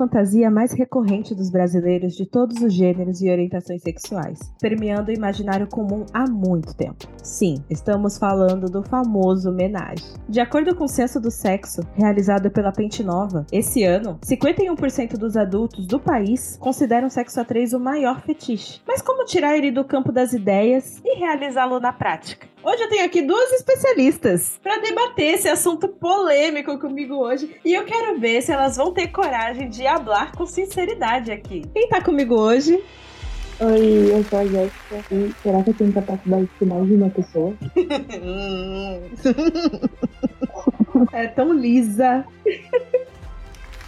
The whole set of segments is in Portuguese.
fantasia mais recorrente dos brasileiros de todos os gêneros e orientações sexuais, permeando o imaginário comum há muito tempo. Sim, estamos falando do famoso homenagem. De acordo com o Censo do Sexo, realizado pela Pente Nova, esse ano, 51% dos adultos do país consideram o sexo a três o maior fetiche. Mas como tirar ele do campo das ideias e realizá-lo na prática? Hoje eu tenho aqui duas especialistas para debater esse assunto polêmico comigo hoje e eu quero ver se elas vão ter coragem de falar com sinceridade aqui. Quem tá comigo hoje? Oi, eu sou a Jéssica e será que eu tenho capacidade de mais de uma pessoa? é tão lisa.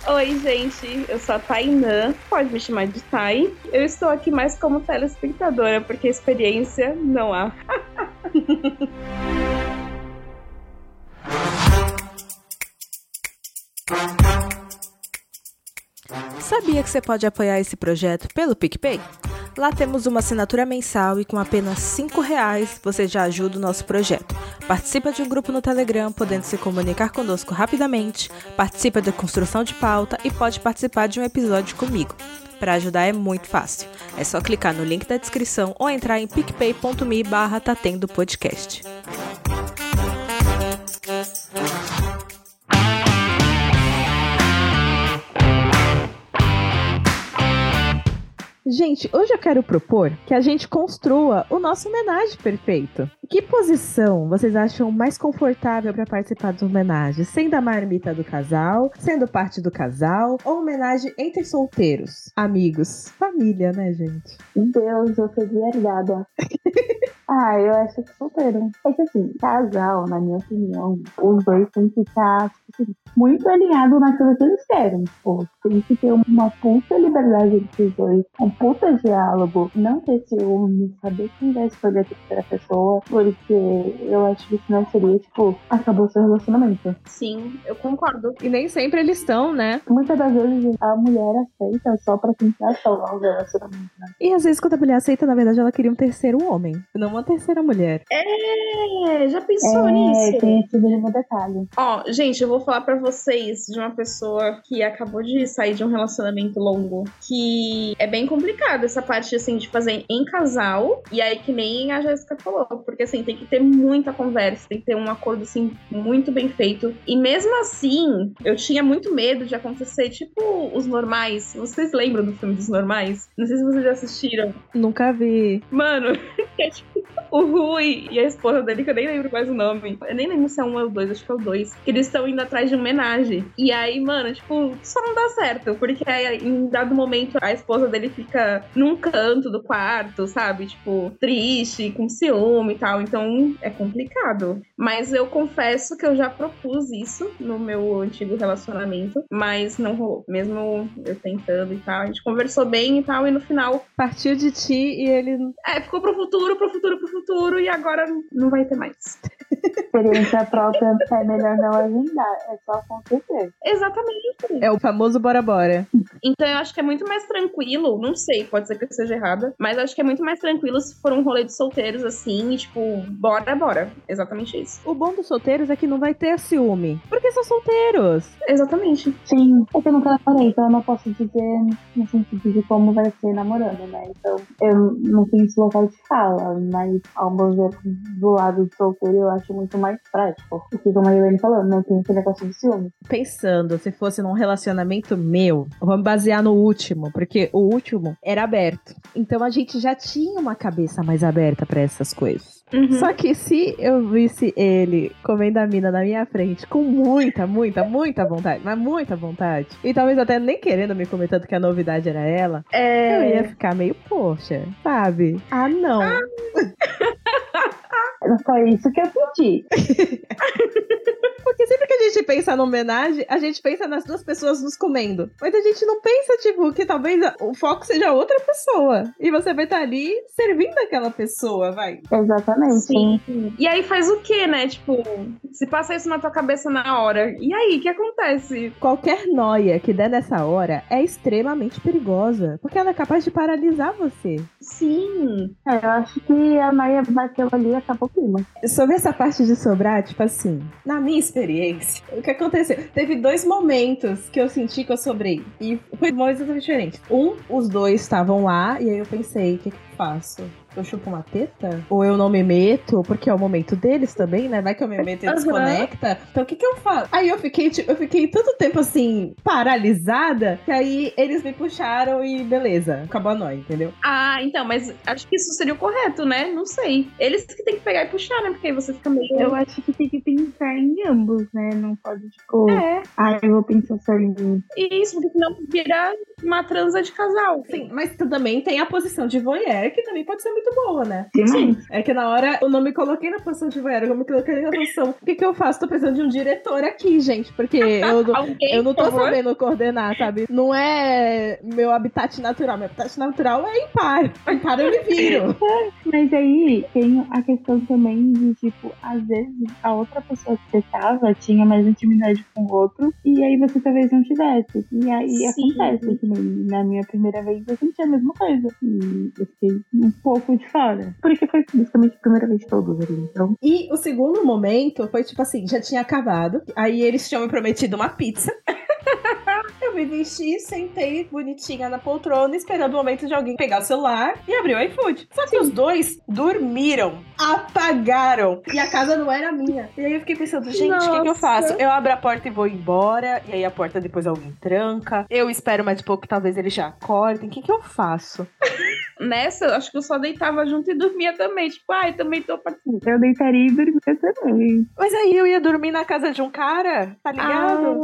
Oi, gente, eu sou a Tainã, pode me chamar de Tai. Eu estou aqui mais como telespectadora, porque experiência não há. Sabia que você pode apoiar esse projeto pelo PicPay? Lá temos uma assinatura mensal e com apenas R$ reais você já ajuda o nosso projeto. Participa de um grupo no Telegram, podendo se comunicar conosco rapidamente, participa da construção de pauta e pode participar de um episódio comigo. Para ajudar é muito fácil. É só clicar no link da descrição ou entrar em picpay.me barra podcast. Gente, hoje eu quero propor que a gente construa o nosso homenagem perfeito. Que posição vocês acham mais confortável para participar de homenagem? Sendo a marmita do casal, sendo parte do casal, ou homenagem entre solteiros, amigos, família, né, gente? Meu Deus, eu fui verdade. ah, eu acho que solteiro. É que assim, casal, na minha opinião, os dois têm que estar assim, muito alinhados naquilo que eles querem. Pô, tem que ter uma puta liberdade entre os dois, um puta diálogo, não ter ciúme, saber quem vai escolher a terceira pessoa, porque eu acho que senão seria, tipo, acabou seu relacionamento. Sim, eu concordo. E nem sempre eles estão, né? Muitas das vezes a mulher aceita só pra tentar salvar o relacionamento, né? E às vezes quando a mulher aceita, na verdade, ela queria um terceiro homem, não uma terceira mulher. É, já pensou é, nisso? Tem esse mínimo detalhe. Ó, gente, eu vou falar pra vocês de uma pessoa que acabou de sair de um relacionamento longo, que é bem complicado essa parte, assim, de fazer em casal, e aí que nem a Jéssica falou, porque, assim, tem que ter muita conversa, tem que ter um acordo, assim, muito bem feito, e mesmo assim, eu tinha muito medo de acontecer, tipo, os normais, vocês lembram do filme dos normais? Não sei se vocês já assistiram. Nunca vi. Mano, é tipo o Rui e a esposa dele, que eu nem lembro mais o nome. Eu nem lembro se é um ou dois, acho que é o dois. Que eles estão indo atrás de homenagem. E aí, mano, tipo, só não dá certo. Porque aí, em dado momento, a esposa dele fica num canto do quarto, sabe? Tipo, triste, com ciúme e tal. Então, é complicado. Mas eu confesso que eu já propus isso no meu antigo relacionamento. Mas não rolou. Mesmo eu tentando e tal. A gente conversou bem e tal. E no final. Partiu de ti e ele. É, ficou pro futuro, pro futuro, pro futuro. E agora não vai ter mais. Experiência própria é melhor não agendar. É só acontecer. Exatamente. É o famoso bora bora. Então eu acho que é muito mais tranquilo. Não sei, pode ser que eu esteja errada. Mas acho que é muito mais tranquilo se for um rolê de solteiros assim. E tipo, bora, bora. Exatamente isso. O bom dos solteiros é que não vai ter ciúme. Porque são solteiros. Exatamente. Sim, é que eu nunca namorei, então eu não posso dizer no sentido de como vai ser namorando, né? Então eu não tenho esse local de fala, mas ao meu ver, do lado do solteiro eu acho muito mais prático. Porque como a Helene falou, não tem esse negócio de ciúme. Pensando, se fosse num relacionamento meu, vamos basear no último, porque o último era aberto. Então a gente já tinha uma cabeça mais aberta para essas coisas. Uhum. Só que se eu visse ele comendo a mina na minha frente com muita, muita, muita vontade, mas muita vontade, e talvez até nem querendo me comer tanto que a novidade era ela, É. eu ia ficar meio, poxa, sabe? Ah, não. Não foi isso que eu pedi. Porque sempre que a gente pensa na homenagem, a gente pensa nas duas pessoas nos comendo. Mas a gente não pensa, tipo, que talvez o foco seja outra pessoa. E você vai estar ali servindo aquela pessoa, vai. Exatamente. Sim. E aí faz o quê, né? Tipo, se passa isso na tua cabeça na hora. E aí, o que acontece? Qualquer noia que der nessa hora é extremamente perigosa. Porque ela é capaz de paralisar você. Sim. É, eu acho que a Maia bateu ali e acabou o clima. Sobre essa parte de sobrar, tipo assim, na minha experiência, o que aconteceu? Teve dois momentos que eu senti que eu sobrei. E foi momentos exatamente diferentes. Um, os dois estavam lá, e aí eu pensei, o que, que eu faço? Eu chupo uma teta? Ou eu não me meto? Porque é o momento deles também, né? Vai que eu me meto e Uhum. desconecta. Então o que que eu faço? Aí eu fiquei, tipo, eu fiquei tanto tempo assim, paralisada, que aí eles me puxaram e beleza, acabou a nóia, entendeu? Ah, então, mas acho que isso seria o correto, né? Não sei. Eles que tem que pegar e puxar, né? Porque aí você fica meio. Eu acho que tem que pensar em ambos, né? Não pode, tipo, É, ah, eu vou pensar só em mim. isso, porque senão vira uma transa de casal. Sim, mas também tem a posição de voyeur, que também pode ser muito boa, né? Sim. É que na hora eu não me coloquei na posição de voyeur, eu me coloquei na posição. O que, que eu faço? Tô precisando de um diretor aqui, gente, porque eu Alguém, eu não tô sabendo coordenar, sabe? Não é meu habitat natural. Meu habitat natural é impar. Impar eu me viro. Mas aí tem a questão também de, tipo, às vezes a outra pessoa que você tava tinha mais intimidade com o outro, e aí você talvez não tivesse. E aí Sim. acontece que na minha primeira vez eu senti a mesma coisa. E eu fiquei um pouco de fora. Porque foi basicamente a primeira vez de todos ali. Então, E o segundo momento foi tipo assim: já tinha acabado. Aí eles tinham me prometido uma pizza. Eu me vesti, sentei bonitinha na poltrona, esperando o momento de alguém pegar o celular e abrir o iFood. Só que os dois dormiram, apagaram. E a casa não era minha. E aí eu fiquei pensando, gente, o que, que eu faço? Eu abro a porta e vou embora. E aí a porta depois alguém tranca. Eu espero mais um pouco, talvez eles já acordem. O que, que eu faço? Nessa, eu acho que eu só deitava junto e dormia também. Tipo, ai, também tô participando. eu deitaria e dormiria também. Mas aí eu ia dormir na casa de um cara, tá ligado?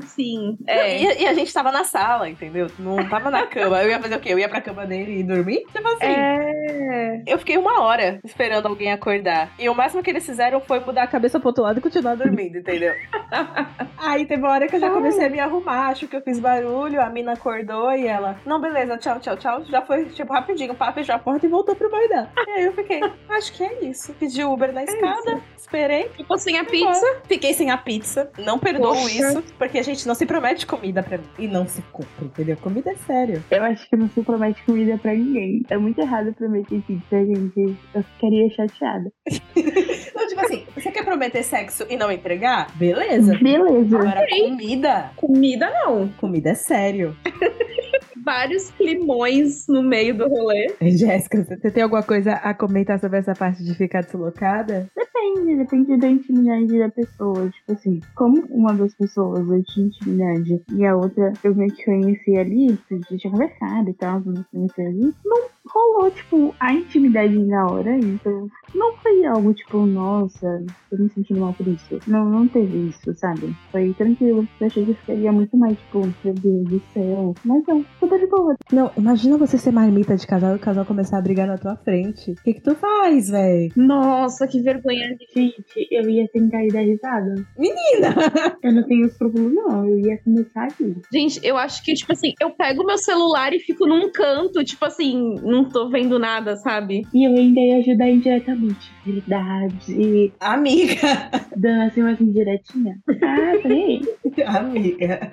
Ah, sim. É. E, e a gente tava na sala, entendeu? Não tava na cama. Eu ia fazer o quê? Eu ia pra cama dele e dormir? Tipo assim. É. Eu fiquei uma hora esperando alguém acordar. E o máximo que eles fizeram foi mudar a cabeça pro outro lado e continuar dormindo, entendeu? Aí teve uma hora que eu já comecei a me arrumar, acho que eu fiz barulho, a mina acordou e ela, não, beleza, tchau, tchau, tchau. Já foi, tipo, rapidinho, pá, fechou a porta e voltou pro baidão. E aí eu fiquei, acho que é isso. Pedi Uber na escada, esperei. Ficou sem a pizza. embora. Fiquei sem a pizza. Não perdoo Poxa. isso, porque a gente não se promete comida pra mim. E não se cumpre, entendeu? Comida é sério. Eu acho que não se promete comida pra ninguém. É muito errado prometer pizza, gente. Eu ficaria chateada. Então, tipo assim, você quer prometer sexo e não entregar? Beleza. Beleza. Agora, comida. Comida não. Comida é sério. Vários climões no meio do rolê. Jéssica, você tem alguma coisa a comentar sobre essa parte de ficar deslocada? Depende, depende da intimidade da pessoa. Tipo assim, como uma das pessoas eu tinha intimidade e a outra eu meio que conheci ali, a gente tinha conversado e tal, tudo conheci ali, não rolou, tipo, a intimidade na hora, então não foi algo tipo, nossa, tô me sentindo mal por isso. Não, não teve isso, sabe? Foi tranquilo. Eu achei que ficaria muito mais, tipo, meu Deus do céu. Mas não, tudo de boa. Não, imagina você ser marmita de casal e o casal começar a brigar na tua frente. O que que tu faz, véi? Nossa, que vergonha. Gente, eu ia tentar ir dar risada. Menina! Eu não tenho escrúpulo, não. Eu ia começar aqui. Gente, eu acho que, tipo assim, eu pego meu celular e fico num canto, tipo assim, não tô vendo nada, sabe? E eu ainda ia ajudar indiretamente. Verdade. Amiga! Dando assim umas indiretinhas. Ah, peraí. Amiga.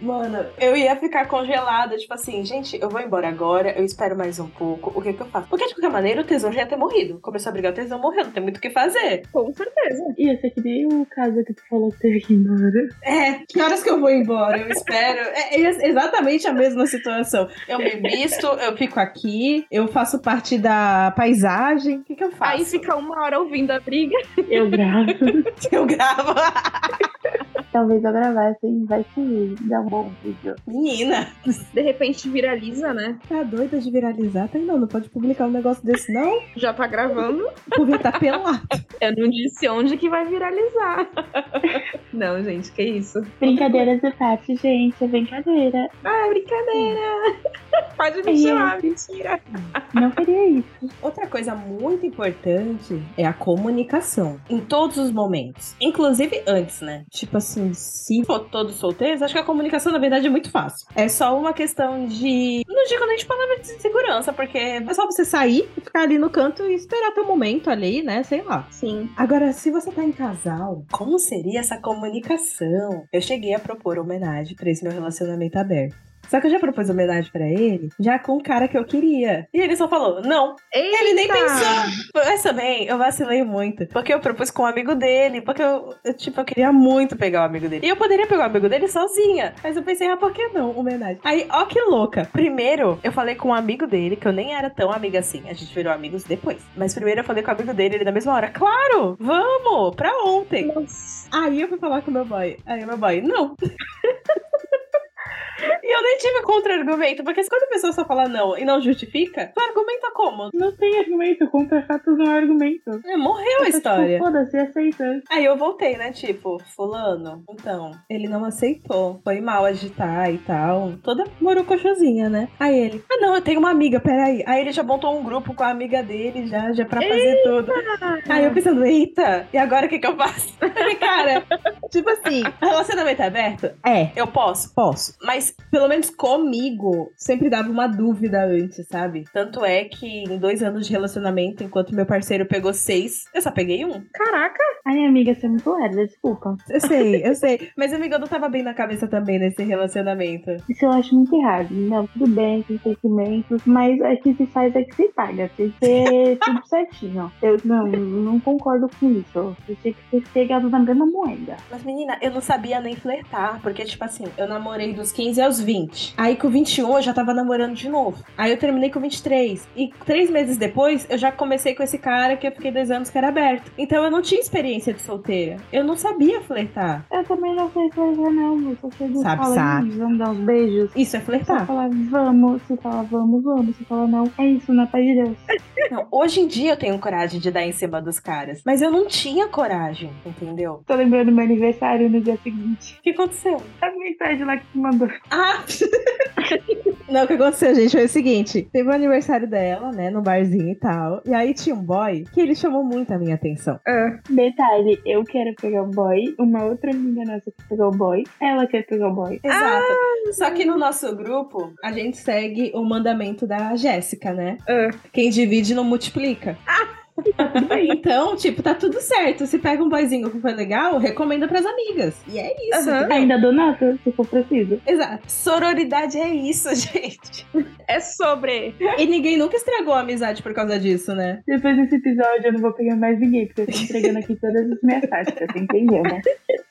Mano, eu ia ficar congelada, tipo assim, gente, eu vou embora agora, eu espero mais um pouco, o que que eu faço? Porque de qualquer maneira o tesão já ia ter morrido. Começou a brigar, o tesão morreu, não tem muito o que fazer. Com certeza. Ia ser que nem o caso que tu falou que teve que ir embora. É, que horas que eu vou embora? Eu espero. É, é exatamente a mesma situação. Eu me visto, eu fico aqui, eu faço parte da paisagem. O que, que eu faço? Aí fica uma hora ouvindo a briga. Eu gravo. Eu gravo. Talvez eu gravasse e vai que dá um bom vídeo. Menina, De repente viraliza, né? tá doida de viralizar? Tá não, não pode publicar um negócio desse, não. Já tá gravando. O povo ia tá pelado. Eu não disse onde que vai viralizar. não, gente, que isso. Brincadeiras de parte, gente. É brincadeira. Ah, é brincadeira. Pode me chamar, mentira. Não faria isso. Outra coisa muito importante é a comunicação. Em todos os momentos. Inclusive antes, né? Tipo assim, se for todos solteiros, acho que a comunicação, na verdade, é muito fácil. É só uma questão de. Não digo nem de palavra de segurança, porque é só você sair e ficar ali no canto e esperar teu momento ali, né? Sei lá. Sim. Agora, se você tá em casal, como seria essa comunicação? Eu cheguei a propor homenagem pra esse meu relacionamento aberto. Só que eu já propus homenagem pra ele, já com o cara que eu queria. E ele só falou, não. Eita! Ele nem pensou. Mas também, eu vacilei muito. Porque eu propus com um amigo dele. Porque eu, eu, tipo, eu queria muito pegar o amigo dele. E eu poderia pegar o amigo dele sozinha. Mas eu pensei, ah, por que não? Homenagem. Aí, ó que louca. Primeiro, eu falei com um amigo dele, que eu nem era tão amiga assim. A gente virou amigos depois. Mas primeiro eu falei com o amigo dele, ele na mesma hora. Claro! Vamos! Pra ontem. Nossa. Aí eu fui falar com o meu boy. Aí o meu boy, não. E eu nem tive contra-argumento, porque quando a pessoa só fala não e não justifica, tu argumenta como? Não tem argumento, contra fatos não é argumento. É, morreu a Tipo, história. Foda-se, aceita. Aí eu voltei, né? Tipo, fulano, então, ele não aceitou. Foi mal agitar e tal. Toda morocochosinha, né? Aí ele, ah não, eu tenho uma amiga, peraí. Aí ele já montou um grupo com a amiga dele já, já pra fazer tudo. Aí eu pensando, eita, e agora o que que eu faço? Cara, tipo assim, relacionamento aberto? É, eu posso? Posso. Mas, pelo menos comigo, sempre dava uma dúvida antes, sabe? Tanto é que em dois anos de relacionamento, enquanto meu parceiro pegou seis, eu só peguei um. Caraca! Ai, amiga, você é muito lerda, desculpa. Eu sei, eu sei. Mas, amiga, eu não tava bem na cabeça também nesse relacionamento. Isso eu acho muito errado. Não, tudo bem, tem sentimentos, mas é que se faz é que se paga. Tem que ser tudo certinho. Eu não, não concordo com isso. Você tinha que ter pegado na mesma moeda. Mas, menina, eu não sabia nem flertar, porque, tipo assim, eu namorei dos 15 aos 20. Aí, com 21, eu já tava namorando de novo. Aí, eu terminei com 23. E três meses depois, eu já comecei com esse cara que eu fiquei dois anos que era aberto. Então, eu não tinha experiência de solteira. Eu não sabia flertar. Eu também não sei fazer, não. Eu só sei do Sabe, fala, sabe. "Ih, Vamos dar uns beijos. Isso é flertar. falar vamos, se falar vamos, vamos. Se falar não, é isso, na paz de Deus. Não, hoje em dia eu tenho coragem de dar em cima dos caras. Mas eu não tinha coragem, entendeu? Tô lembrando do meu aniversário no dia seguinte. O que aconteceu? A mensagem lá que mandou. Ah! Não, o que aconteceu, gente, foi o seguinte: teve o aniversário dela, né, no barzinho e tal. E aí tinha um boy que ele chamou muito a minha atenção. Detalhe, eu quero pegar o boy, uma outra amiga nossa quer pegar o boy, ela quer pegar o boy. Exato. Só que no nosso grupo, a gente segue o mandamento da Jéssica, né? Ah. Quem divide não multiplica. Então, tipo, tá tudo certo. Se pega um boyzinho que foi legal, recomenda pras amigas. E é isso. Entendeu? Ainda dou nota, se for preciso. Exato. Sororidade é isso, gente. É sobre. E ninguém nunca estragou a amizade por causa disso, né? Depois desse episódio eu não vou pegar mais ninguém, porque eu tô entregando aqui todas as minhas táticas, você entendeu, né?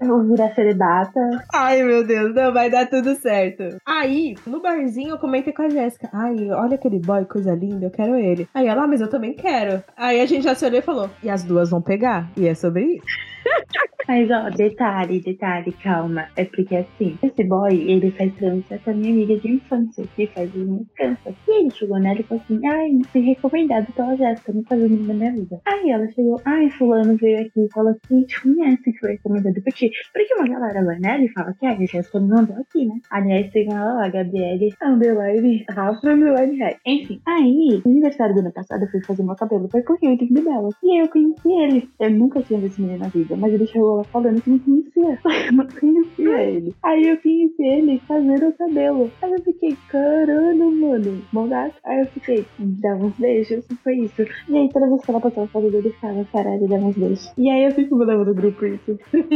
Eu virar celibata. Ai, meu Deus, não, vai dar tudo certo. Aí, no barzinho, eu comentei com a Jéssica. Ai, olha aquele boy, coisa linda, eu quero ele. Aí ela, ah, mas eu também quero. Aí a gente já se olhou e falou, e as duas vão pegar? E é sobre isso. Mas ó, detalhe, detalhe, calma. É porque assim, esse boy, ele faz trança com a minha amiga de infância, que faz uma trança. E ele chegou nela e falou assim, ai, fui recomendado pela Jéssica, não faz nada da minha vida. Aí ela chegou, ai, fulano veio aqui e falou assim, te conhece que foi recomendado por ti. Porque uma galera vai nela e fala que a Jéssica me mandou aqui, né? Aliás, tem ela lá, Gabriele, underline, Rafa, underline, Red. Enfim, aí, no aniversário do ano passado, eu fui fazer meu cabelo, foi Rio, em Bela. E aí eu conheci ele. Eu nunca tinha visto esse menino na vida, mas ele chegou lá falando que não conhecia. Eu não conhecia ele. Aí eu conheci ele fazendo o cabelo. Aí eu fiquei, caramba, mano, bom gato. Aí eu fiquei, dava uns beijos, foi isso. E aí toda vez que ela passava foto dele, ficava, caralho, dava uns beijos. E aí eu fico mandando no grupo isso.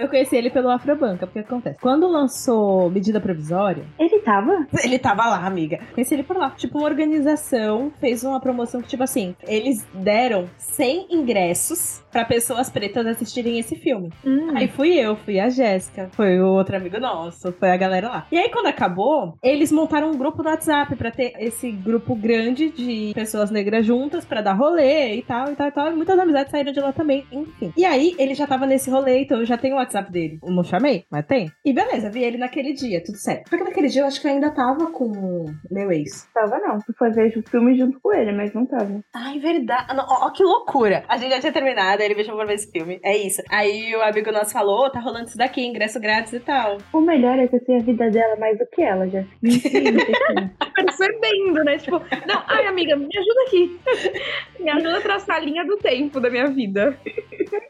Eu conheci ele pelo Afrobanca, porque acontece. Quando lançou medida provisória, Ele tava? ele tava lá, amiga. Conheci ele por lá. Tipo, uma organização fez uma promoção que, tipo assim, eles deram 100 ingressos pra pessoas pretas assistirem esse filme. Hum. Aí fui eu, fui a Jéssica, foi o outro amigo nosso, foi a galera lá. E aí, quando acabou, eles montaram um grupo no WhatsApp pra ter esse grupo grande de pessoas negras juntas pra dar rolê e tal, e tal, e tal. E muitas amizades saíram de lá também, enfim. E aí, ele já tava nesse rolê, então eu já tenho o WhatsApp dele. Eu não chamei, mas tem. E beleza, vi ele naquele dia, tudo certo. Porque naquele dia eu acho que eu ainda tava com o meu ex. Tava não. Tu foi ver o filme junto com ele, mas não tava. Ai, verdade. Ó, que loucura. A gente já tinha terminado, aí ele me chamou pra ver esse filme. É isso. Aí o amigo nosso falou, "Ô, tá rolando isso daqui, ingresso grátis e tal. O melhor é que eu sei a vida dela mais do que ela, já. Percebendo, né? Tipo, não, ai, amiga, me ajuda aqui. Me ajuda a traçar a linha do tempo da minha vida.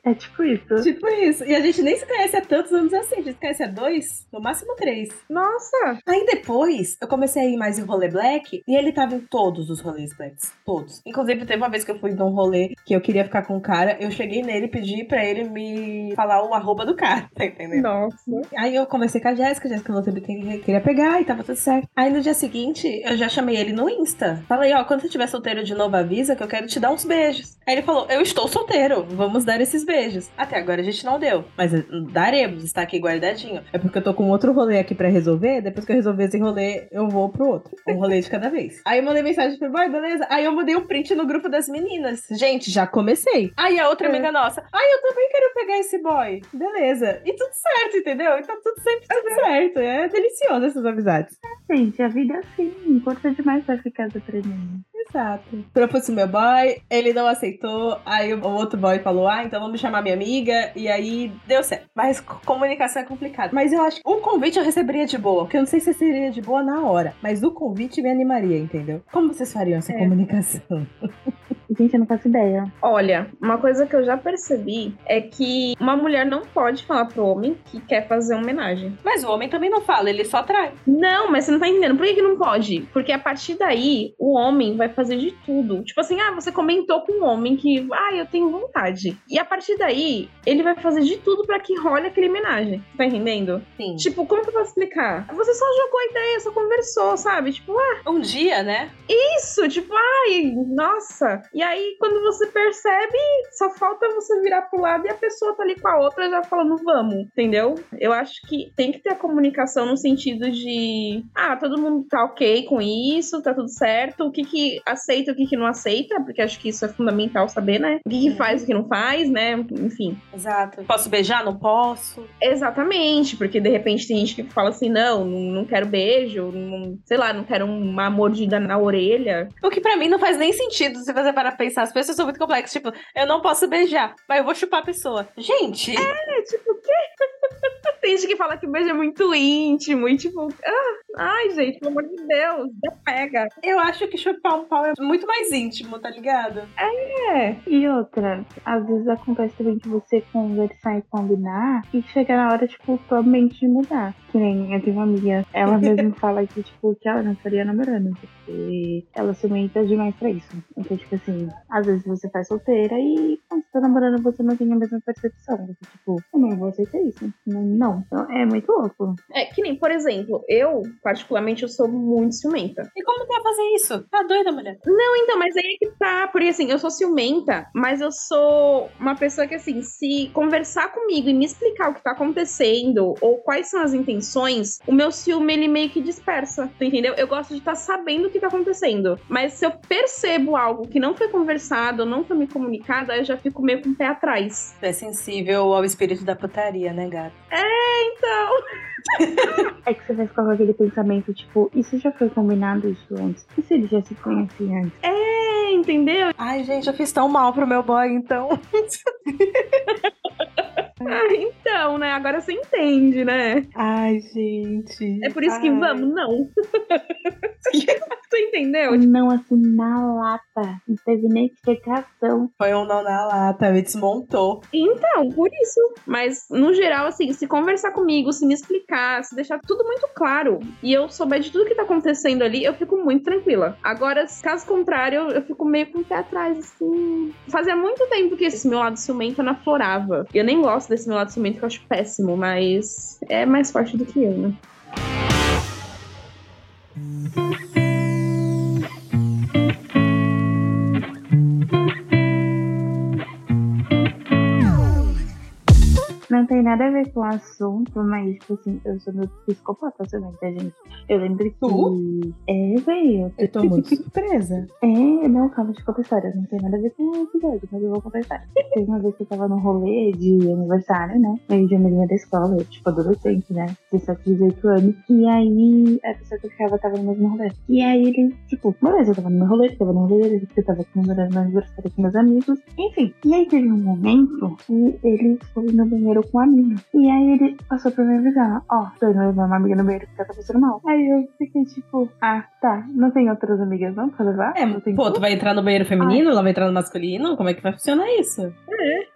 É tipo isso. Tipo isso. E a gente nem se conhece há tantos anos assim. A gente se conhece há dois, no máximo três. Nossa! Aí depois, eu comecei a ir mais em rolê black e ele tava em todos os rolês blacks. Todos. Inclusive, teve uma vez que eu fui num rolê que eu queria ficar com o cara, eu cheguei nele e pedi pra ele me falar o arroba do cara, tá entendendo? Nossa. Aí eu comecei com a Jéssica, a Jéssica não sabia quem queria pegar e tava tudo certo. Aí no dia seguinte, eu já chamei ele no Insta. Falei, ó, quando você estiver solteiro de novo, avisa que eu quero te dar uns beijos. Aí ele falou, eu estou solteiro, vamos dar esses beijos. Até agora a gente não deu, mas daremos, está aqui guardadinho. É porque eu tô com outro rolê aqui pra resolver, depois que eu resolver esse rolê, eu vou pro outro. Um rolê de cada vez. Aí eu mandei mensagem pro boy, beleza? Aí eu mandei um print no grupo das meninas. Gente, já comecei. Aí a outra É. amiga nossa, ai, eu também quero pegar esse boy. Beleza. E tudo certo, entendeu? E tá tudo sempre tudo certo. É delicioso essas amizades. Gente, a vida é assim. Importa demais pra ficar aprendendo. Exato. Propus o meu boy, ele não aceitou. Aí o outro boy falou: Ah, então vamos chamar minha amiga. E aí deu certo. Mas comunicação é complicado. Mas eu acho que o convite eu receberia de boa. Porque eu não sei se seria de boa na hora. Mas o convite me animaria, entendeu? Como vocês fariam essa É. comunicação? Gente, eu não faço ideia. Olha, uma coisa que eu já percebi é que uma mulher não pode falar pro homem que quer fazer uma homenagem. Mas o homem também não fala, ele só trai. Não, mas você não tá entendendo. Por que, que não pode? Porque a partir daí, o homem vai fazer de tudo. Tipo assim, ah, você comentou com um homem que, ah, eu tenho vontade. E a partir daí, ele vai fazer de tudo pra que role aquele homenagem. Tá entendendo? Sim. Tipo, como que eu posso explicar? Você só jogou a ideia, só conversou, sabe? Tipo, ah, Um dia, né? isso, tipo, ai, nossa. E aí, quando você percebe, só falta você virar pro lado e a pessoa tá ali com a outra já falando, vamos, entendeu? Eu acho que tem que ter a comunicação no sentido de, ah, todo mundo tá ok com isso, tá tudo certo, o que que aceita, o que que não aceita, porque acho que isso é fundamental saber, né? O que que faz, o que não faz, né? Enfim. Exato. Posso beijar? Não posso. Exatamente, porque de repente tem gente que fala assim, não, não, quero beijo, não- sei lá, não quero uma mordida na orelha. O que pra mim não faz nem sentido se você parar pensar. As pessoas são muito complexas. Tipo, eu não posso beijar, mas eu vou chupar a pessoa. Gente, É, tipo, o quê? Tem gente que fala que beijo é muito íntimo e tipo, ah, ai, gente, pelo amor de Deus, já pega. eu acho que chupar um pau é muito mais íntimo, tá ligado? É, E outra, às vezes acontece também de você conversar e combinar e chegar na hora, tipo, tua mente mudar. Que nem eu tenho uma amiga, ela mesma fala que, tipo, que ela não estaria namorando, porque ela ciumenta demais pra isso. Então, tipo assim, às vezes você faz solteira e quando você tá namorando você não tem a mesma percepção. Você, tipo, eu não vou aceitar isso. Não, não. Então, é muito louco. é que nem, por exemplo, eu, particularmente, eu sou muito ciumenta. E como que vai fazer isso? Tá doida, mulher? Não, então, mas aí é que tá, porque assim, eu sou ciumenta, mas eu sou uma pessoa que, assim, se conversar comigo e me explicar o que tá acontecendo ou quais são as intenções, o meu ciúme, ele meio que dispersa, tu entendeu? Eu gosto de estar sabendo o que tá acontecendo, mas se eu percebo algo que não foi conversado, não foi me comunicado, aí eu já fico meio com o pé atrás. É sensível ao espírito da putaria, né, gato? Então, É que você vai ficar com aquele pensamento, tipo, isso já foi combinado isso antes? E se ele já se conhecia antes? é, entendeu? Ai, gente, eu fiz tão mal pro meu boy, então. Ah, então, né? Agora você entende, né? Ai, gente. É por isso que Ai. vamos, não. tu entendeu? Não, assim, na lata. Não teve nem explicação. Foi um não na lata, me desmontou. Então, por isso. Mas, no geral, assim, se conversar comigo, se me explicar, se deixar tudo muito claro e eu souber de tudo que tá acontecendo ali, eu fico muito tranquila. Agora, caso contrário, eu, eu fico meio com o pé atrás, assim. Fazia muito tempo que esse meu lado ciumento anaflorava. Eu nem gosto desse meu lado ciumento, que eu acho péssimo, mas é mais forte do que eu, né? Tem nada a ver com o assunto, mas, tipo assim, eu sou meio psicopata também, tá, gente? Eu lembro que. Tu? É, velho. Eu tô muito surpresa. É, não, calma, eu contar história. Não tem nada a ver com o episódio, mas eu vou contar história. Teve uma vez que eu tava num rolê de aniversário, né? Eu de uma menina da escola, eu, tipo, adolescente, né? 17, 18 anos. E aí, a pessoa que eu ficava tava no mesmo rolê. E aí ele, tipo, beleza, eu tava no meu rolê, eu tava no rolê dele, eu tava comemorando meu aniversário com meus amigos. Enfim. E aí teve um momento que ele foi no banheiro com a amiga. E aí ele passou pra me avisar, ó, tô indo levar uma amiga no banheiro ela tá passando mal. Aí eu fiquei tipo, ah, tá, não tem outras amigas não pra levar? É, Não tem pô, tu vai entrar no banheiro feminino, ela vai entrar no masculino? Como é que vai funcionar isso?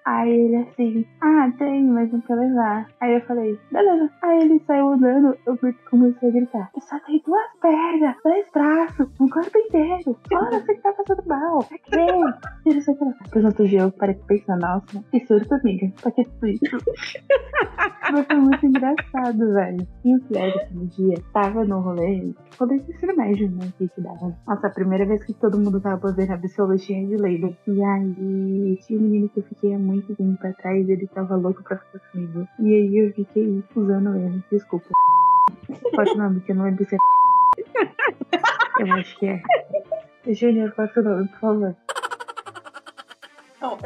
Aí ele assim, ah, tem, mas não quer levar. Aí eu falei, beleza. Aí ele saiu andando, eu comecei a gritar, eu só tenho duas pernas, dois braços, um corpo inteiro. Olha, você que tá passando mal. Pra quê? Depois no outro dia eu parei pensar, nossa, que surto, amiga. Pra que tudo isso? Mas foi muito engraçado, velho. E o pior daquele dia, tava no rolê, rolê de ensino médio, né, que te dava. Nossa, a primeira vez que todo mundo tava fazendo absolutinha de label. E aí, tinha um menino que eu fiquei há muito tempo atrás, ele tava louco pra ficar comigo. E aí eu fiquei usando ele. Desculpa. Qual é o nome? Que eu não lembro se é. Eu acho que é. Júnior, qual é o nome, por favor?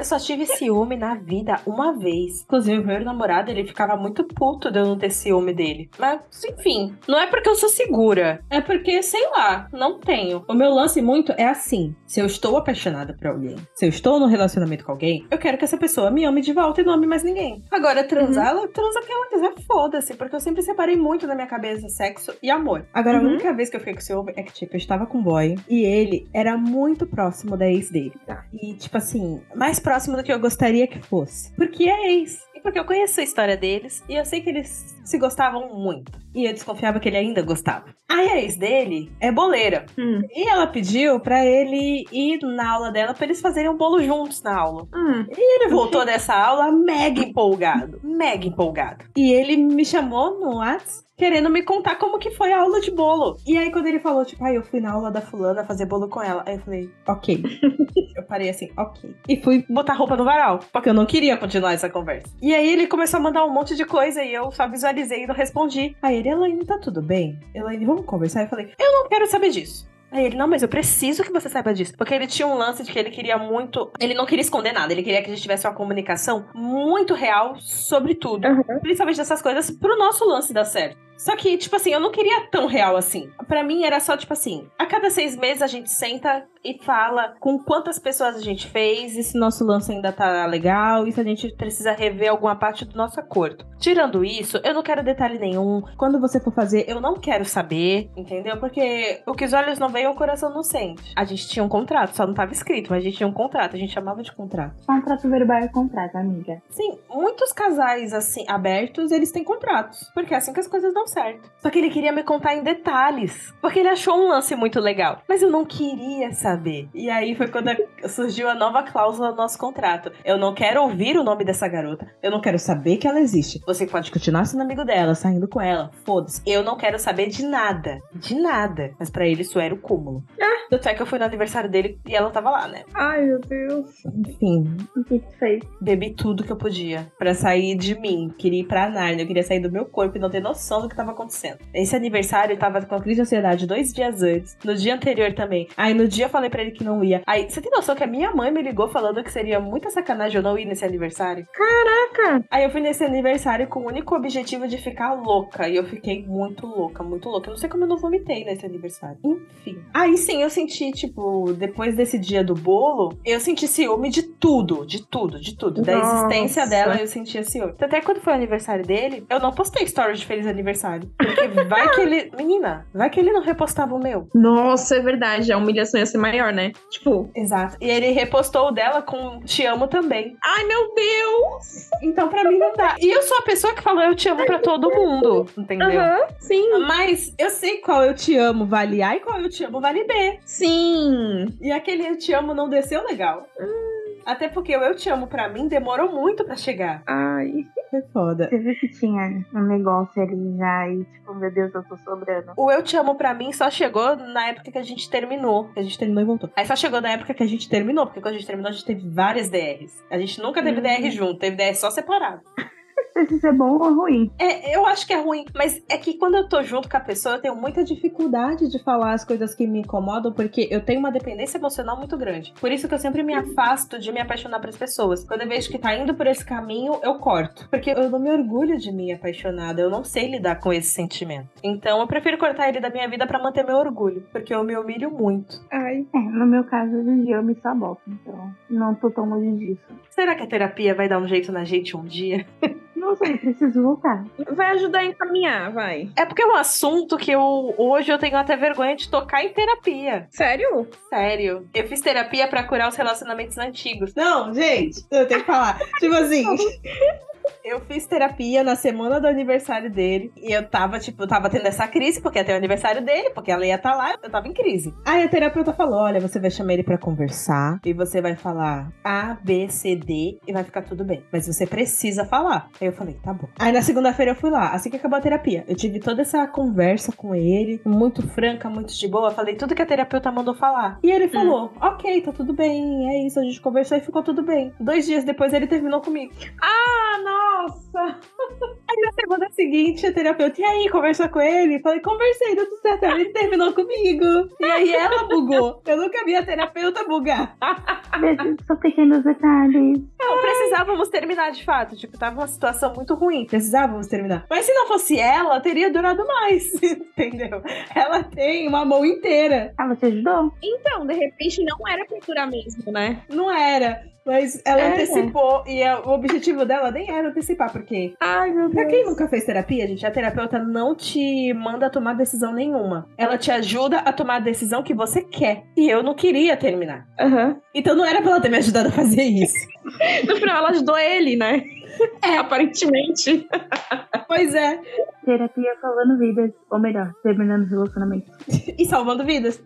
Eu só tive ciúme na vida uma vez. Inclusive, o meu namorado, ele ficava muito puto de eu não ter ciúme dele. Mas, enfim, não é porque eu sou segura. É porque, sei lá, não tenho. O meu lance muito é assim. Se eu estou apaixonada por alguém, se eu estou num relacionamento com alguém, eu quero que essa pessoa me ame de volta e não ame mais ninguém. Agora, transar, uhum. ela transa que ela quiser, foda-se. Porque eu sempre separei muito na minha cabeça sexo e amor. Agora, uhum. a única vez que eu fiquei com ciúme é que, tipo, eu estava com um boy e ele era muito próximo da ex dele. Tá? E, tipo assim, mais próximo do que eu gostaria que fosse. Porque é ex. E porque eu conheço a história deles e eu sei que eles se gostavam muito. E eu desconfiava que ele ainda gostava. A ex dele é boleira. Hum. E ela pediu para ele ir na aula dela para eles fazerem um bolo juntos na aula. Hum. E ele voltou dessa aula mega empolgado. Mega empolgado. E ele me chamou no WhatsApp querendo me contar como que foi a aula de bolo. E aí, quando ele falou, tipo, ah, eu fui na aula da fulana fazer bolo com ela. Aí eu falei, ok. eu parei assim, ok. E fui botar roupa no varal, porque eu não queria continuar essa conversa. E aí ele começou a mandar um monte de coisa e eu só visualizei e não respondi. Aí ele, Elaine, tá tudo bem? Elaine, vamos conversar? Eu falei, eu não quero saber disso. Aí ele, não, mas eu preciso que você saiba disso. Porque ele tinha um lance de que ele queria muito. Ele não queria esconder nada, ele queria que a gente tivesse uma comunicação muito real sobre tudo. Uhum. Principalmente dessas coisas, pro nosso lance dar certo. Só que, tipo assim, eu não queria tão real assim. Para mim era só, tipo assim, a cada seis meses a gente senta e fala com quantas pessoas a gente fez, e se nosso lance ainda tá legal, e se a gente precisa rever alguma parte do nosso acordo. Tirando isso, eu não quero detalhe nenhum. Quando você for fazer, eu não quero saber, entendeu? Porque o que os olhos não veem, o coração não sente. A gente tinha um contrato, só não tava escrito, mas a gente tinha um contrato, a gente chamava de contrato. Contrato verbal é contrato, amiga. Sim, muitos casais, assim, abertos, eles têm contratos. Porque é assim que as coisas dão certo. Só que ele queria me contar em detalhes, porque ele achou um lance muito legal. Mas eu não queria saber. E aí foi quando surgiu a nova cláusula do nosso contrato. Eu não quero ouvir o nome dessa garota. Eu não quero saber que ela existe. Você pode continuar sendo amigo dela, saindo com ela. Foda-se. Eu não quero saber de nada. De nada. Mas para ele isso era o cúmulo. Ah. Tanto é que eu fui no aniversário dele e ela tava lá, né? Ai, meu Deus. Enfim. O que tu fez? Bebi tudo que eu podia para sair de mim. Queria ir pra Narnia. Eu queria sair do meu corpo e não ter noção do que tava acontecendo. Esse aniversário eu tava com a crise de ansiedade dois dias antes. No dia anterior também. Aí no dia eu falei para ele que não ia. Aí, você tem noção que a minha mãe me ligou falando que seria muita sacanagem eu não ir nesse aniversário? Caraca! Aí eu fui nesse aniversário com o único objetivo de ficar louca. E eu fiquei muito louca, muito louca. Eu não sei como eu não vomitei nesse aniversário. Enfim. Aí sim, eu senti, tipo, depois desse dia do bolo, eu senti ciúme de tudo, de tudo, de tudo. Da Nossa. existência dela, eu sentia ciúme. Até quando foi o aniversário dele, eu não postei stories de feliz aniversário. Porque vai que ele. Menina, vai que ele não repostava o meu. Nossa, é verdade. A humilhação ia ser maior, né? Tipo. Exato. E ele repostou o dela com Te amo também. Ai, meu Deus! Então, pra mim, não dá. E eu sou a pessoa que falou eu te amo pra todo mundo. Entendeu? Uhum, sim. Mas eu sei qual eu te amo vale A e qual eu te amo vale B. Sim. E aquele eu te amo não desceu legal. Hum. Até porque o Eu Te Amo pra mim demorou muito pra chegar. Ai. Foi foda. Você viu que tinha um negócio ali já e, tipo, meu Deus, eu tô sobrando. O Eu Te Amo pra mim só chegou na época que a gente terminou. Que a gente terminou e voltou. Aí só chegou na época que a gente terminou, porque quando a gente terminou, a gente teve várias DRs. A gente nunca teve uhum. DR junto, teve DR só separado se isso é bom ou ruim. É, eu acho que é ruim, mas é que quando eu tô junto com a pessoa, eu tenho muita dificuldade de falar as coisas que me incomodam, porque eu tenho uma dependência emocional muito grande. Por isso que eu sempre me afasto de me apaixonar pelas pessoas. Quando eu vejo que tá indo por esse caminho, eu corto. Porque eu não me orgulho de mim apaixonada, eu não sei lidar com esse sentimento. Então eu prefiro cortar ele da minha vida para manter meu orgulho, porque eu me humilho muito. Ai. É, no meu caso, hoje em dia eu me saboto, então não tô tão longe disso. Será que a terapia vai dar um jeito na gente um dia? Não não sei, preciso voltar. Vai ajudar a encaminhar, vai. É porque é um assunto que eu hoje eu tenho até vergonha de tocar em terapia. Sério? Sério. Eu fiz terapia pra curar os relacionamentos antigos. Não, gente, eu tenho que falar. tipo assim, eu fiz terapia na semana do aniversário dele. E eu tava, tipo, eu tava tendo essa crise, porque até o aniversário dele, porque ela ia estar lá, eu tava em crise. Aí a terapeuta falou: olha, você vai chamar ele pra conversar e você vai falar A, B, C, D e vai ficar tudo bem. Mas você precisa falar. Aí eu falei, tá bom. Aí na segunda-feira eu fui lá, assim que acabou a terapia. Eu tive toda essa conversa com ele, muito franca, muito de boa. Falei tudo que a terapeuta mandou falar. E ele falou: ok, tá tudo bem, é isso, a gente conversou e ficou tudo bem. Dois dias depois ele terminou comigo. Ah, nossa! Aí na semana seguinte, a terapeuta, e aí, conversou com ele? Falei, conversei, deu tudo certo. Ele terminou comigo. E aí ela bugou. Eu nunca vi a terapeuta bugar. Só pequenos detalhes. Não, precisávamos terminar de fato. Tipo, tava uma situação muito ruim. Precisávamos terminar. Mas se não fosse ela, teria durado mais. Entendeu? Ela tem uma mão inteira. Ela te ajudou? Então, de repente não era pra curar mesmo, né? Não era. Mas ela É. antecipou. E é- o objetivo dela nem era antecipar, porque Ai, meu Pra quem nunca fez terapia, gente, a terapeuta não te manda tomar decisão nenhuma. Ela te ajuda a tomar a decisão que você quer. E eu não queria terminar. Aham. Então não era pra ela ter me ajudado a fazer isso. No final ela ajudou ele, né? É. Aparentemente. pois é. Terapia salvando vidas. Ou melhor, terminando relacionamento. E salvando vidas.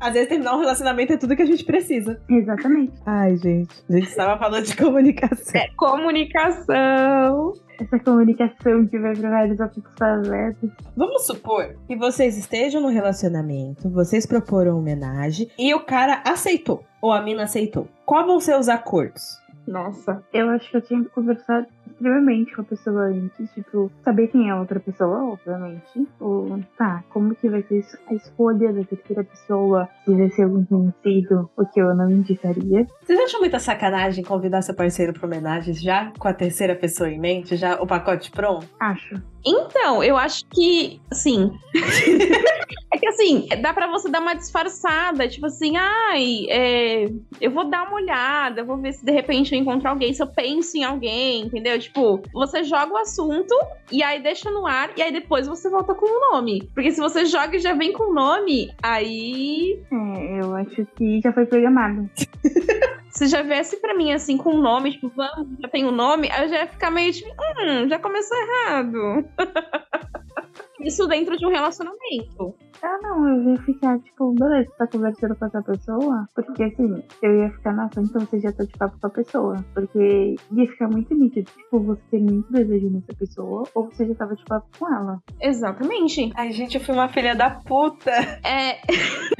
Às vezes terminar um relacionamento é tudo que a gente precisa. Exatamente. Ai, gente. A gente estava falando de comunicação. É, comunicação. Essa comunicação que vai para vários afetos favelas. Vamos supor que vocês estejam no relacionamento, vocês proporam homenagem e o cara aceitou. Ou a mina aceitou. Qual vão ser os acordos? Nossa. Eu acho que eu tinha que conversar extremamente com a pessoa antes, tipo, saber quem é a outra pessoa, obviamente. Ou, tá, como que vai ser a escolha da terceira pessoa, se vai ser algum conhecido, o que eu não indicaria. Vocês acham muita sacanagem convidar seu parceiro para homenagem já com a terceira pessoa em mente, já o pacote pronto? Acho. Então, eu acho que, assim. é que assim, dá pra você dar uma disfarçada, tipo assim, ai, é, eu vou dar uma olhada, eu vou ver se de repente eu encontro alguém, se eu penso em alguém, entendeu? Tipo, você joga o assunto e aí deixa no ar e aí depois você volta com o nome. Porque se você joga e já vem com o nome, aí. É, eu acho que já foi programado. Se já viesse pra mim assim com o nome, tipo, vamos, já tem o nome, aí eu já ia ficar meio tipo, hum, já começou errado. Isso dentro de um relacionamento. Ah, não, eu ia ficar, tipo, beleza, você tá conversando com essa pessoa? Porque assim, eu ia ficar, nossa, então você já tá de papo com a pessoa. Porque ia ficar muito nítido, tipo, você tem muito desejo nessa pessoa, ou você já tava de papo com ela. Exatamente. Ai, gente, eu fui uma filha da puta. É,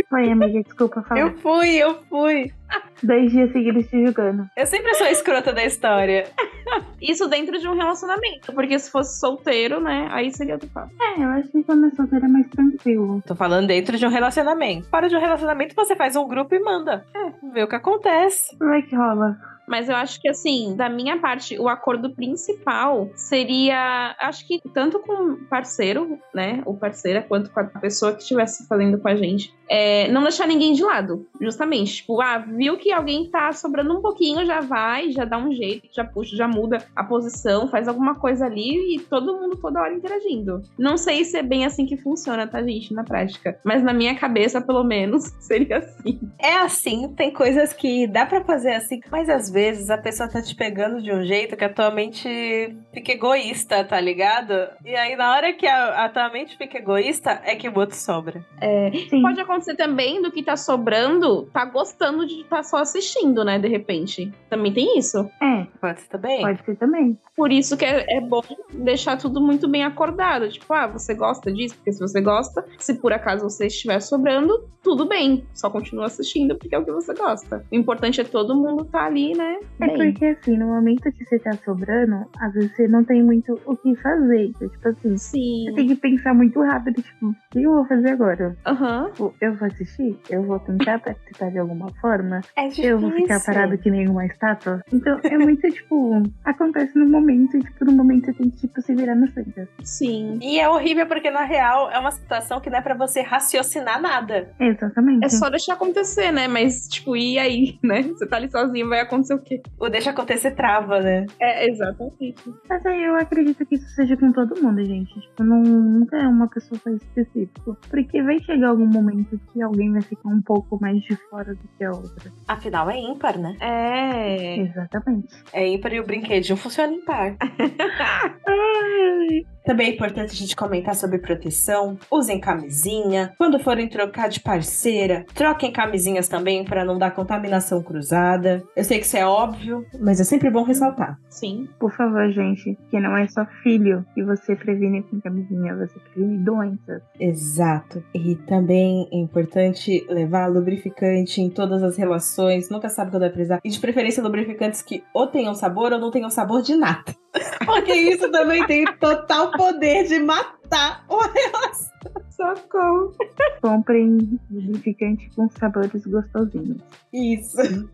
Foi, amiga, desculpa falar. Eu fui, eu fui. Dois dias seguidos te julgando. Eu sempre sou a escrota da história. isso dentro de um relacionamento. Porque se fosse solteiro, né? Aí seria outro papo. É, eu acho que quando é solteiro é mais tranquilo. Tô falando dentro de um relacionamento. Fora de um relacionamento, você faz um grupo e manda. É, vê o que acontece. Vai que rola. Mas eu acho que, assim, da minha parte, o acordo principal seria. Acho que tanto com o parceiro, né? O parceira, quanto com a pessoa que estivesse fazendo com a gente. É, não deixar ninguém de lado, justamente. Tipo, ah, viu que alguém tá sobrando um pouquinho, já vai, já dá um jeito, já puxa, já muda a posição, faz alguma coisa ali e todo mundo toda hora interagindo. Não sei se é bem assim que funciona, tá, gente, na prática. Mas na minha cabeça, pelo menos, seria assim. É assim, tem coisas que dá pra fazer assim, mas às vezes a pessoa tá te pegando de um jeito que a tua mente fica egoísta, tá ligado? E aí na hora que a, a tua mente fica egoísta, é que o outro sobra. Sim. Pode acontecer também do que tá sobrando, tá gostando de estar só assistindo, né? De repente. Também tem isso. É, Pode ser também? pode ser também. Por isso que é, é bom deixar tudo muito bem acordado. Tipo, ah, você gosta disso? Porque se você gosta, se por acaso você estiver sobrando, tudo bem. Só continua assistindo porque é o que você gosta. O importante é todo mundo tá ali, né? É Bem. porque assim, no momento que você tá sobrando, às vezes você não tem muito o que fazer. Então, tipo assim, Sim. você tem que pensar muito rápido, tipo, o que eu vou fazer agora? Aham. Tipo, eu vou assistir? Eu vou tentar participar de alguma forma? É difícil. Eu vou ficar parado que nem uma estátua? Então, é muito, tipo, acontece no momento e, tipo, no momento você tem que, tipo, se virar no centro. Sim. E é horrível porque, na real, é uma situação que não é pra você raciocinar nada. Exatamente. É só deixar acontecer, né? Mas, tipo, e aí, né? Você tá ali sozinho, vai acontecer sei o quê. O deixa acontecer trava, né? É, exatamente. Mas aí eu acredito que isso seja com todo mundo, gente. Tipo, não, nunca é uma pessoa específica. Porque vai chegar algum momento que alguém vai ficar um pouco mais de fora do que a outra. Afinal, é ímpar, né? É. Exatamente. É ímpar e o brinquedinho funciona ímpar. Também é importante a gente comentar sobre proteção. Usem camisinha. Quando forem trocar de parceira, troquem camisinhas também para não dar contaminação cruzada. Eu sei que isso é óbvio, mas é sempre bom ressaltar. Sim. Por favor, gente, que não é só filho que você previne com camisinha, você previne doenças. Exato. E também é importante levar lubrificante em todas as relações. Nunca sabe quando vai precisar. E de preferência lubrificantes que ou tenham sabor ou não tenham sabor de nada. Porque isso também tem total poder de matar uma relação. Socorro. Comprem lubrificante com sabores gostosinhos. Isso.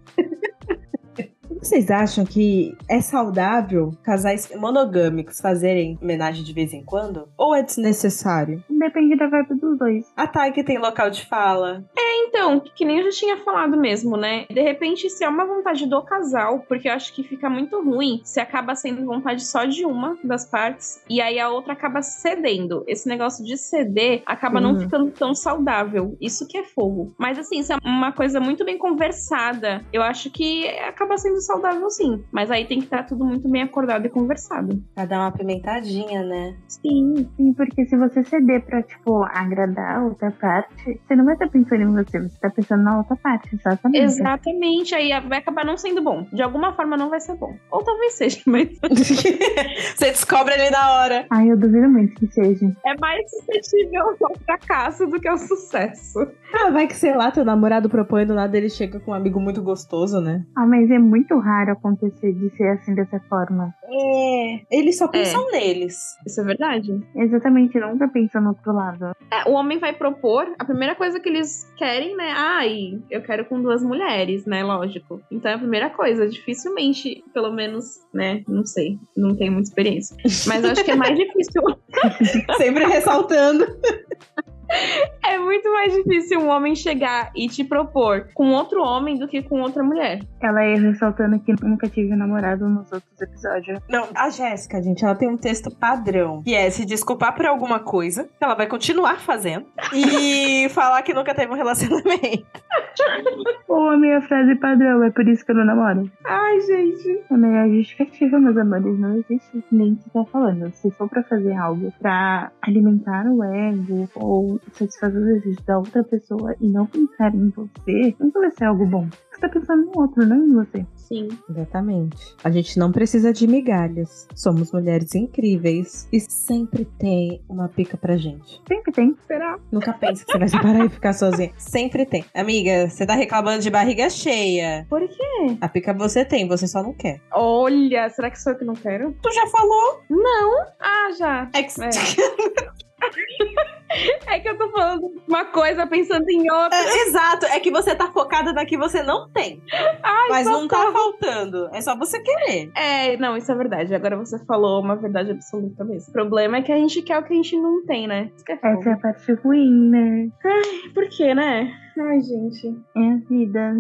Vocês acham que é saudável casais monogâmicos fazerem homenagem de vez em quando? Ou é desnecessário? Depende da vibe dos dois. A que tem local de fala. Então, que nem eu já tinha falado mesmo, né? De repente, se é uma vontade do casal, porque eu acho que fica muito ruim se acaba sendo vontade só de uma das partes e aí a outra acaba cedendo. Esse negócio de ceder acaba não Uhum. ficando tão saudável. Isso que é fogo. Mas assim, se é uma coisa muito bem conversada, eu acho que acaba sendo saudável sim. Mas aí tem que estar tudo muito bem acordado e conversado. Pra dar uma pimentadinha, né? Sim. Sim, porque se você ceder pra, tipo, agradar a outra parte, você não vai estar pensando em você, você tá pensando na outra parte, exatamente. Exatamente. Aí vai acabar não sendo bom. De alguma forma não vai ser bom. Ou talvez seja, mas Você descobre ali na hora. Ai, eu duvido muito que seja. é mais suscetível ao fracasso do que ao sucesso. Ah, vai que, sei lá, teu namorado propõe do nada ele chega com um amigo muito gostoso, né? Ah, mas é muito raro acontecer de ser assim dessa forma. É. Eles só pensam neles. Isso é verdade. Exatamente, nunca pensa no outro lado. É, o homem vai propor, a primeira coisa que eles querem, né? Ai, eu quero com duas mulheres, né? Lógico. Então é a primeira coisa. Dificilmente, pelo menos, né? Não sei. Não tenho muita experiência. Mas eu acho que é mais difícil. Sempre ressaltando. É muito mais difícil um homem chegar e te propor com outro homem do que com outra mulher. Ela ia ressaltando que nunca tive namorado nos outros episódios. Não, a Jéssica, gente, ela tem um texto padrão, que é se desculpar por alguma coisa, que ela vai continuar fazendo, e falar que nunca teve um relacionamento. Ou a minha frase padrão, é por isso que eu não namoro. Ai, gente. A melhor justificativa, meus amores, não existe nem que tá falando. Se for pra fazer algo pra alimentar o ego ou satisfazer o desejo da outra pessoa e não pensar em você, nunca vai ser algo bom. Você tá pensando no outro, não em você. Sim. Exatamente. A gente não precisa de migalhas. Somos mulheres incríveis e sempre tem uma pica pra gente. Sempre tem. Será? Nunca pense que você vai separar e ficar sozinha. Sempre tem. Amiga, você tá reclamando de barriga cheia. Por quê? A pica você tem, você só não quer. Olha, será que sou eu que não quero? Tu já falou? Ah, já. É que... É que eu tô falando uma coisa pensando em outra. É, exato, é que você tá focada na que você não tem. Ai, Mas não tá faltando. É só você querer. É, não, isso é verdade. Agora você falou uma verdade absoluta mesmo. O problema é que a gente quer o que a gente não tem, né? Isso que é fogo. Essa é a parte ruim, né? Por quê, né? Ai, gente. É a vida.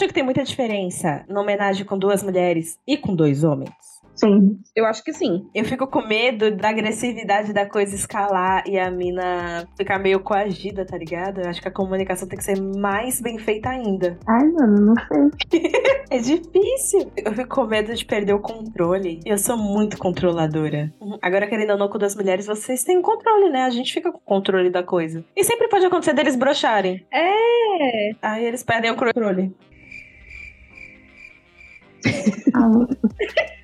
Acham que tem muita diferença na homenagem com duas mulheres e com dois homens? Sim. Eu acho que sim. Eu fico com medo da agressividade da coisa escalar e a mina ficar meio coagida, tá ligado? Eu acho que a comunicação tem que ser mais bem feita ainda. Ai, mano, não sei. É difícil. Eu fico com medo de perder o controle. Eu sou muito controladora. Uhum. Agora, querendo ou não, com duas mulheres, vocês têm controle, né? A gente fica com o controle da coisa. E sempre pode acontecer deles brocharem. É. Aí eles perdem o controle.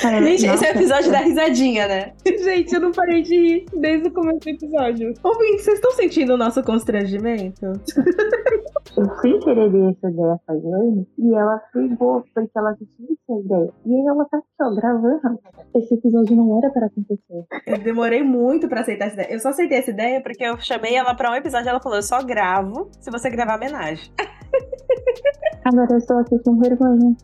Gente, esse é o nossa, episódio da risadinha, né? Gente, eu não parei de rir desde o começo do episódio. Ouvintes, vocês estão sentindo o nosso constrangimento? Eu sem querer dei essa ideia pra Jane e ela pegou porque ela tinha essa ideia. E aí ela tá aqui, ó, gravando. Esse episódio não era para acontecer. Eu demorei muito pra aceitar essa ideia. Eu só aceitei essa ideia Porque eu chamei ela pra um episódio e ela falou: eu só gravo se você gravar homenagem. Agora eu estou aqui com vergonha.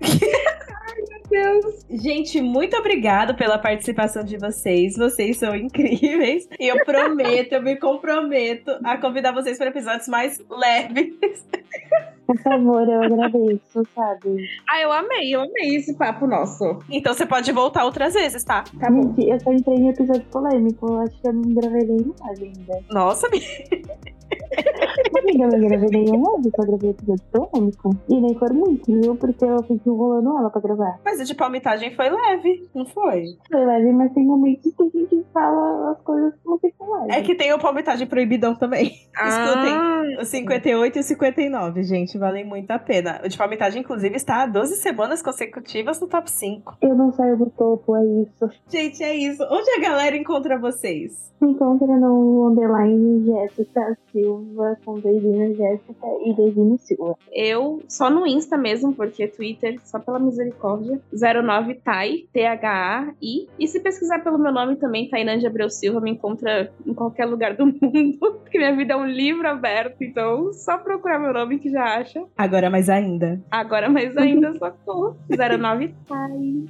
Deus. Gente, muito obrigada pela participação de vocês. Vocês são incríveis. E eu prometo, eu me comprometo a convidar vocês para episódios mais leves. Por favor, eu agradeço, sabe? Ah, eu amei, eu amei esse papo nosso. Então você pode voltar outras vezes, tá? Tá bom. Gente, eu só entrei em episódio polêmico. eu Acho que eu não gravei nenhum live ainda. Nossa, Amiga, eu não gravei nenhum live, só gravei episódio polêmico. E nem foram muitos, viu? Porque eu fiquei enrolando ela pra gravar. mas o de palmitagem foi leve, não foi? Foi leve, mas tem momentos que a gente fala as coisas que não ficam leve. É que tem o palmitagem proibidão também. Escutem. Ah, O 58 e o 59, gente, valem muito a pena. O de palmitagem, inclusive, está há 12 semanas consecutivas no top 5. Eu não saio do topo, é isso. Gente, é isso. Onde a galera encontra vocês? Me encontra no underline Jéssica Silva, com beijinho Jéssica e beijinho Silva. eu só no Insta mesmo, porque Twitter, só pela misericórdia. 09Tai, T-H-A-I. E se pesquisar pelo meu nome também, Tainan de Abreu Silva, me encontra em qualquer lugar do mundo. Porque minha vida é um livro aberto, então só procurar meu nome que já acha. Agora mais ainda. Agora, mais ainda, socorro. 09Tai.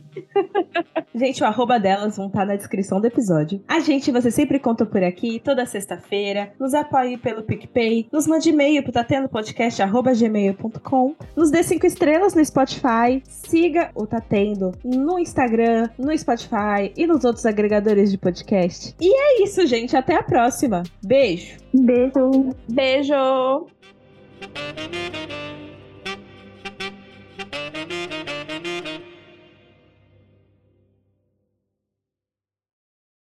Gente, o arroba delas vão estar na descrição do episódio. A gente, você sempre conta por aqui, toda sexta-feira. Nos apoie pelo PicPay. Nos mande e-mail pro tatendopodcast.gmail.com. Nos dê cinco estrelas no Spotify. Siga o Tatendo no Instagram, no Spotify e nos outros agregadores de podcast. E é isso, gente. Até a próxima. Beijo! Beijo! Beijo! Thank you.